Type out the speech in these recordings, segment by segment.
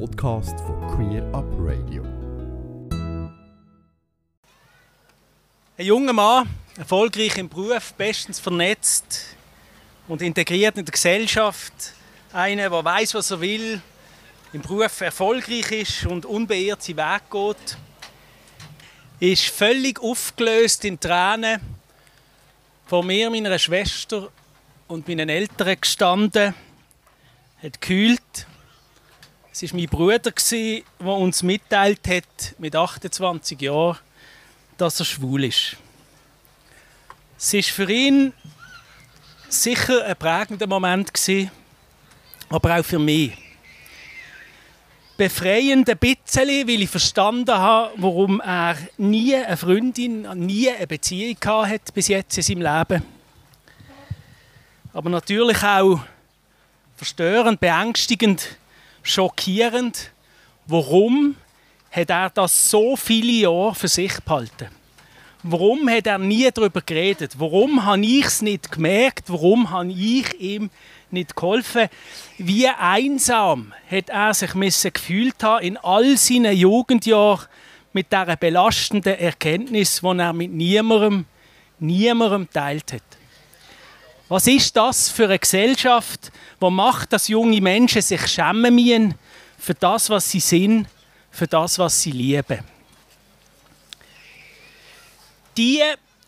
Podcast von Queer Up Radio. Ein junger Mann, erfolgreich im Beruf, bestens vernetzt und integriert in der Gesellschaft. Einer, der weiß, was er will, im Beruf erfolgreich ist und unbeirrt seinen Weg geht. Ist völlig aufgelöst in Tränen vor mir, meiner Schwester und meinen Eltern gestanden, hat gekühlt. Es war mein Bruder, der uns mitteilt hat, mit 28 Jahren, dass er schwul ist. Es war für ihn sicher ein prägender Moment, aber auch für mich. Befreiend ein bisschen, weil ich verstanden habe, warum er nie eine Freundin, nie eine Beziehung hatte bis jetzt in seinem Leben. Aber natürlich auch verstörend, beängstigend, schockierend. Warum hat er das so viele Jahre für sich behalten? Warum hat er nie darüber geredet? Warum habe ich es nicht gemerkt? Warum habe ich ihm nicht geholfen? Wie einsam hat er sich gefühlt haben in all seinen Jugendjahren mit dieser belastenden Erkenntnis, die er mit niemandem, niemandem teilt hat. Was ist das für eine Gesellschaft, die macht, dass junge Menschen sich schämen müssen für das, was sie sind, für das, was sie lieben? Die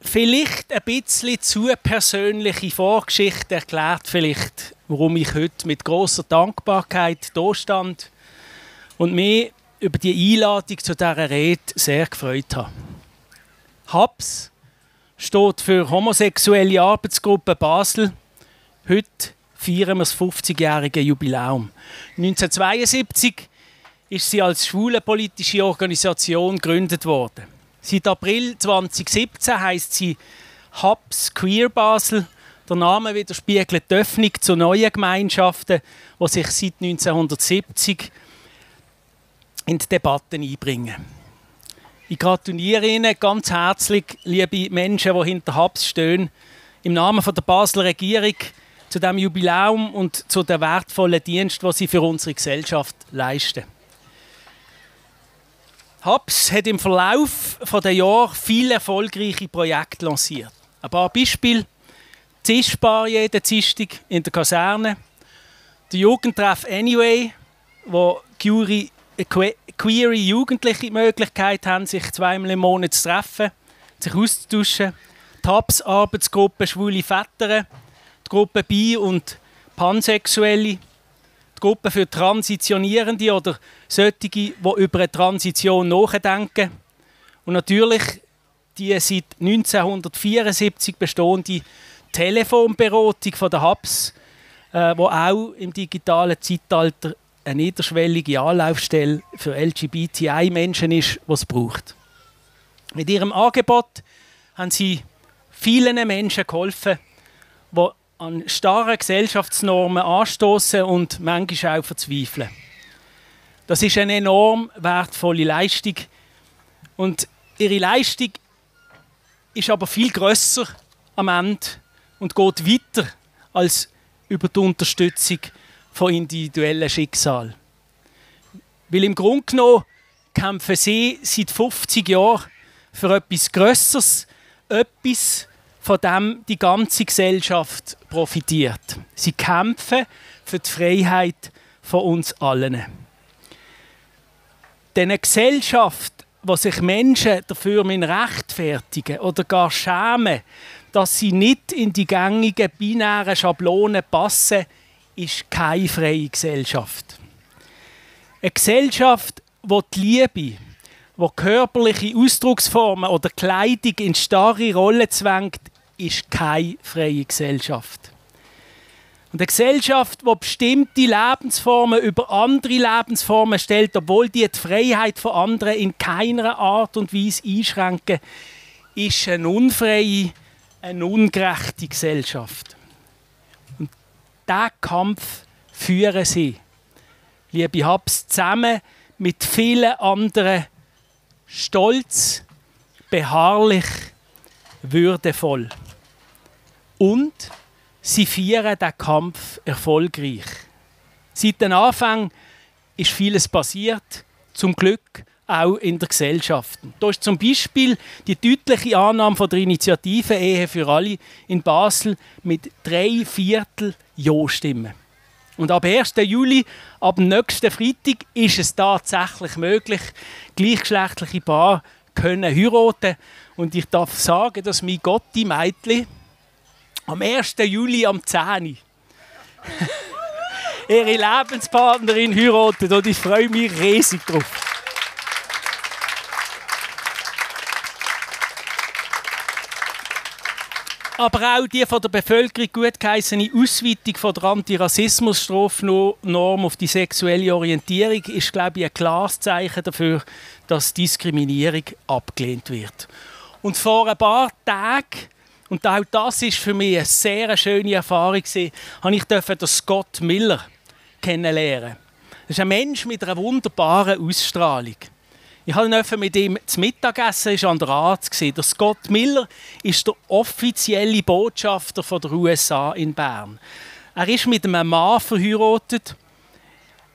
vielleicht ein bisschen zu persönliche Vorgeschichte erklärt vielleicht, warum ich heute mit großer Dankbarkeit da stand und mich über die Einladung zu dieser Rede sehr gefreut habe. HABS steht für Homosexuelle Arbeitsgruppe Basel. Heute feiern wir das 50-jährige Jubiläum. 1972 ist sie als schwule politische Organisation gegründet worden. Seit April 2017 heißt sie Hubs Queer Basel. Der Name widerspiegelt die Öffnung zu neuen Gemeinschaften, die sich seit 1970 in die Debatten einbringen. Ich gratuliere Ihnen ganz herzlich, liebe Menschen, die hinter Hubs stehen, im Namen der Basler Regierung zu dem Jubiläum und zu den wertvollen Dienst, die Sie für unsere Gesellschaft leisten. Hubs hat im Verlauf der Jahre viele erfolgreiche Projekte lanciert. Ein paar Beispiele. Zischbar jeden Dienstag in der Kaserne. Der Jugendtreff Anyway, wo Curie queere Jugendliche die Möglichkeit haben, sich zweimal im Monat zu treffen, sich auszutauschen. Die Hubs-Arbeitsgruppe Schwule Väter, die Gruppe Bi- und Pansexuelle, die Gruppe für Transitionierende oder solche, die über eine Transition nachdenken. Und natürlich die seit 1974 bestehende Telefonberatung von der HABS, äh, wo auch im digitalen Zeitalter eine niederschwellige Anlaufstelle für LGBTI-Menschen ist, was es braucht. Mit ihrem Angebot haben sie vielen Menschen geholfen, die an starren Gesellschaftsnormen anstoßen und manchmal auch verzweifeln. Das ist eine enorm wertvolle Leistung und ihre Leistung ist aber viel größer am Ende und geht weiter als über die Unterstützung von individuellen Schicksal. Weil im Grunde genommen kämpfen sie seit 50 Jahren für etwas Größeres, etwas, von dem die ganze Gesellschaft profitiert. Sie kämpfen für die Freiheit von uns allen. Denn Gesellschaft, wo sich Menschen dafür rechtfertigen oder gar schämen, dass sie nicht in die gängigen binären Schablonen passen, ist keine freie Gesellschaft. Eine Gesellschaft, wo die Liebe, wo körperliche Ausdrucksformen oder Kleidung in starre Rollen zwängt, ist keine freie Gesellschaft. Und eine Gesellschaft, die bestimmte Lebensformen über andere Lebensformen stellt, obwohl die die Freiheit von anderen in keiner Art und Weise einschränken, ist eine unfreie, eine ungerechte Gesellschaft. Diesen Kampf führen sie, liebe Habs, zusammen mit vielen anderen stolz, beharrlich, würdevoll. Und sie führen den Kampf erfolgreich. Seit dem Anfang ist vieles passiert, zum Glück auch in der Gesellschaft. Da ist zum Beispiel die deutliche Annahme von der Initiative Ehe für alle in Basel mit drei Viertel Ja-Stimmen. Und ab 1. Juli, ab nächsten Freitag, ist es tatsächlich möglich, gleichgeschlechtliche Paare können heiraten. Und ich darf sagen, dass mein Gotti Meitli am 1. Juli am 10. ihre Lebenspartnerin heiratet und ich freue mich riesig drauf. Aber auch die von der Bevölkerung gut geheißene Ausweitung von der Antirassismus-Strafnorm auf die sexuelle Orientierung ist, glaube ich, ein klares Zeichen dafür, dass Diskriminierung abgelehnt wird. Und vor ein paar Tagen, und auch das ist für mich eine sehr schöne Erfahrung, habe ich den Scott Miller kennenlernen. Das ist ein Mensch mit einer wunderbaren Ausstrahlung. Ich habe mit ihm zu Mittagessen, ist an der Arzt gesehen. Der Scott Miller ist der offizielle Botschafter von der USA in Bern. Er ist mit einem Mann verheiratet.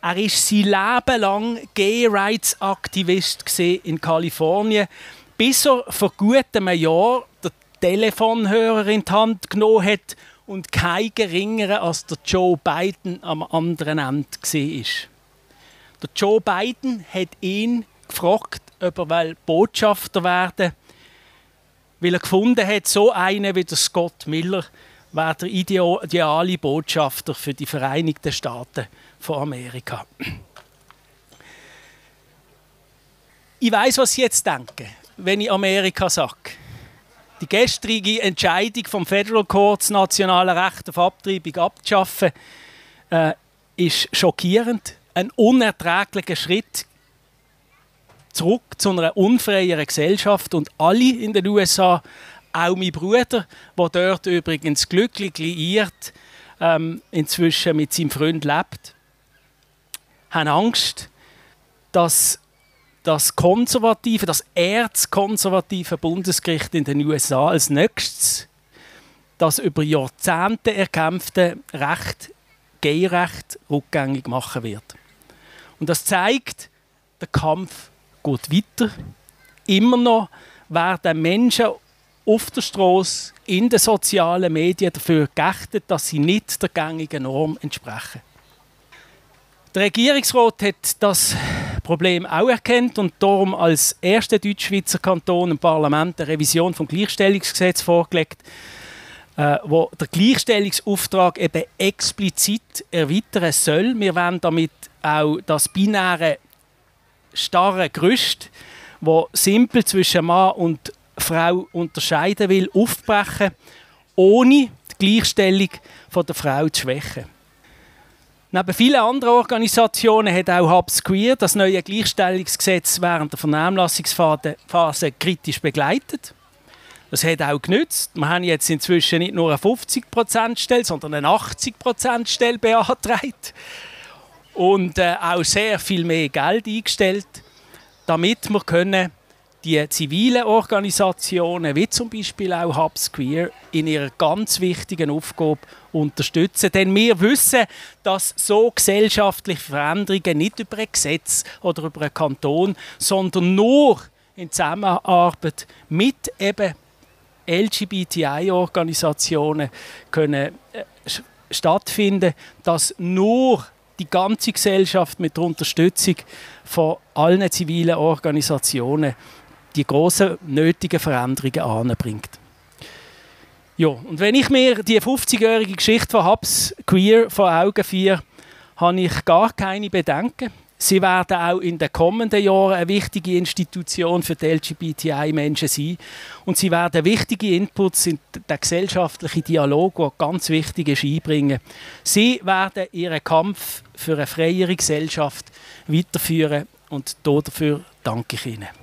Er ist sein Leben lang Gay Rights Aktivist in Kalifornien, bis er vor gut einem Jahr den Telefonhörer in die Hand genommen hat und kein geringerer als der Joe Biden am anderen Ende war. Der Joe Biden hat ihn gefragt, ob er Botschafter werden will, weil er gefunden hat, so einer wie der Scott Miller wäre der ideale Botschafter für die Vereinigten Staaten von Amerika. Ich weiß, was Sie jetzt denken, wenn ich Amerika sage. Die gestrige Entscheidung vom Federal Court, das nationale Recht auf Abtreibung abzuschaffen, äh, ist schockierend. Ein unerträglicher Schritt zurück zu einer unfreieren Gesellschaft und alle in den USA, auch mein Bruder, der dort übrigens glücklich liiert, ähm, inzwischen mit seinem Freund lebt, haben Angst, dass das konservative, das erzkonservative Bundesgericht in den USA als nächstes das über Jahrzehnte erkämpfte Recht, Gay-Recht, rückgängig machen wird. Und das zeigt, der Kampf geht weiter. Immer noch werden Menschen auf der Straße, in den sozialen Medien dafür geachtet, dass sie nicht der gängigen Norm entsprechen. Der Regierungsrat hat das Problem auch erkannt und darum als erster Deutschschweizer Kanton im Parlament eine Revision vom Gleichstellungsgesetz vorgelegt, äh, wo der Gleichstellungsauftrag eben explizit erweitern soll. Wir wollen damit auch das binäre starre Gerüst, wo simpel zwischen Mann und Frau unterscheiden will, aufbrechen, ohne die Gleichstellung von der Frau zu schwächen. Neben vielen anderen Organisationen hat auch Hubs Queer das neue Gleichstellungsgesetz während der Vernehmlassungsphase kritisch begleitet. Das hat auch genützt. Wir haben jetzt inzwischen nicht nur eine 50%-Stelle, sondern eine 80%-Stelle beantragt und äh, auch sehr viel mehr Geld eingestellt, damit wir können die zivilen Organisationen, wie zum Beispiel auch Hubs in ihrer ganz wichtigen Aufgabe unterstützen. Denn wir wissen, dass so gesellschaftliche Veränderungen nicht über ein Gesetz oder über einen Kanton, sondern nur in Zusammenarbeit mit eben LGBTI-Organisationen können äh, stattfinden, dass nur die ganze Gesellschaft mit der Unterstützung von allen zivilen Organisationen die großen nötigen Veränderungen anbringt. Ja, und wenn ich mir die 50-jährige Geschichte von Hubs Queer vor Augen führe, habe ich gar keine Bedenken. Sie werden auch in den kommenden Jahren eine wichtige Institution für die LGBTI-Menschen sein. Und sie werden wichtige Inputs in den gesellschaftlichen Dialog, der ganz wichtig ist, einbringen. Sie werden ihren Kampf für eine freiere Gesellschaft weiterführen und dafür danke ich Ihnen.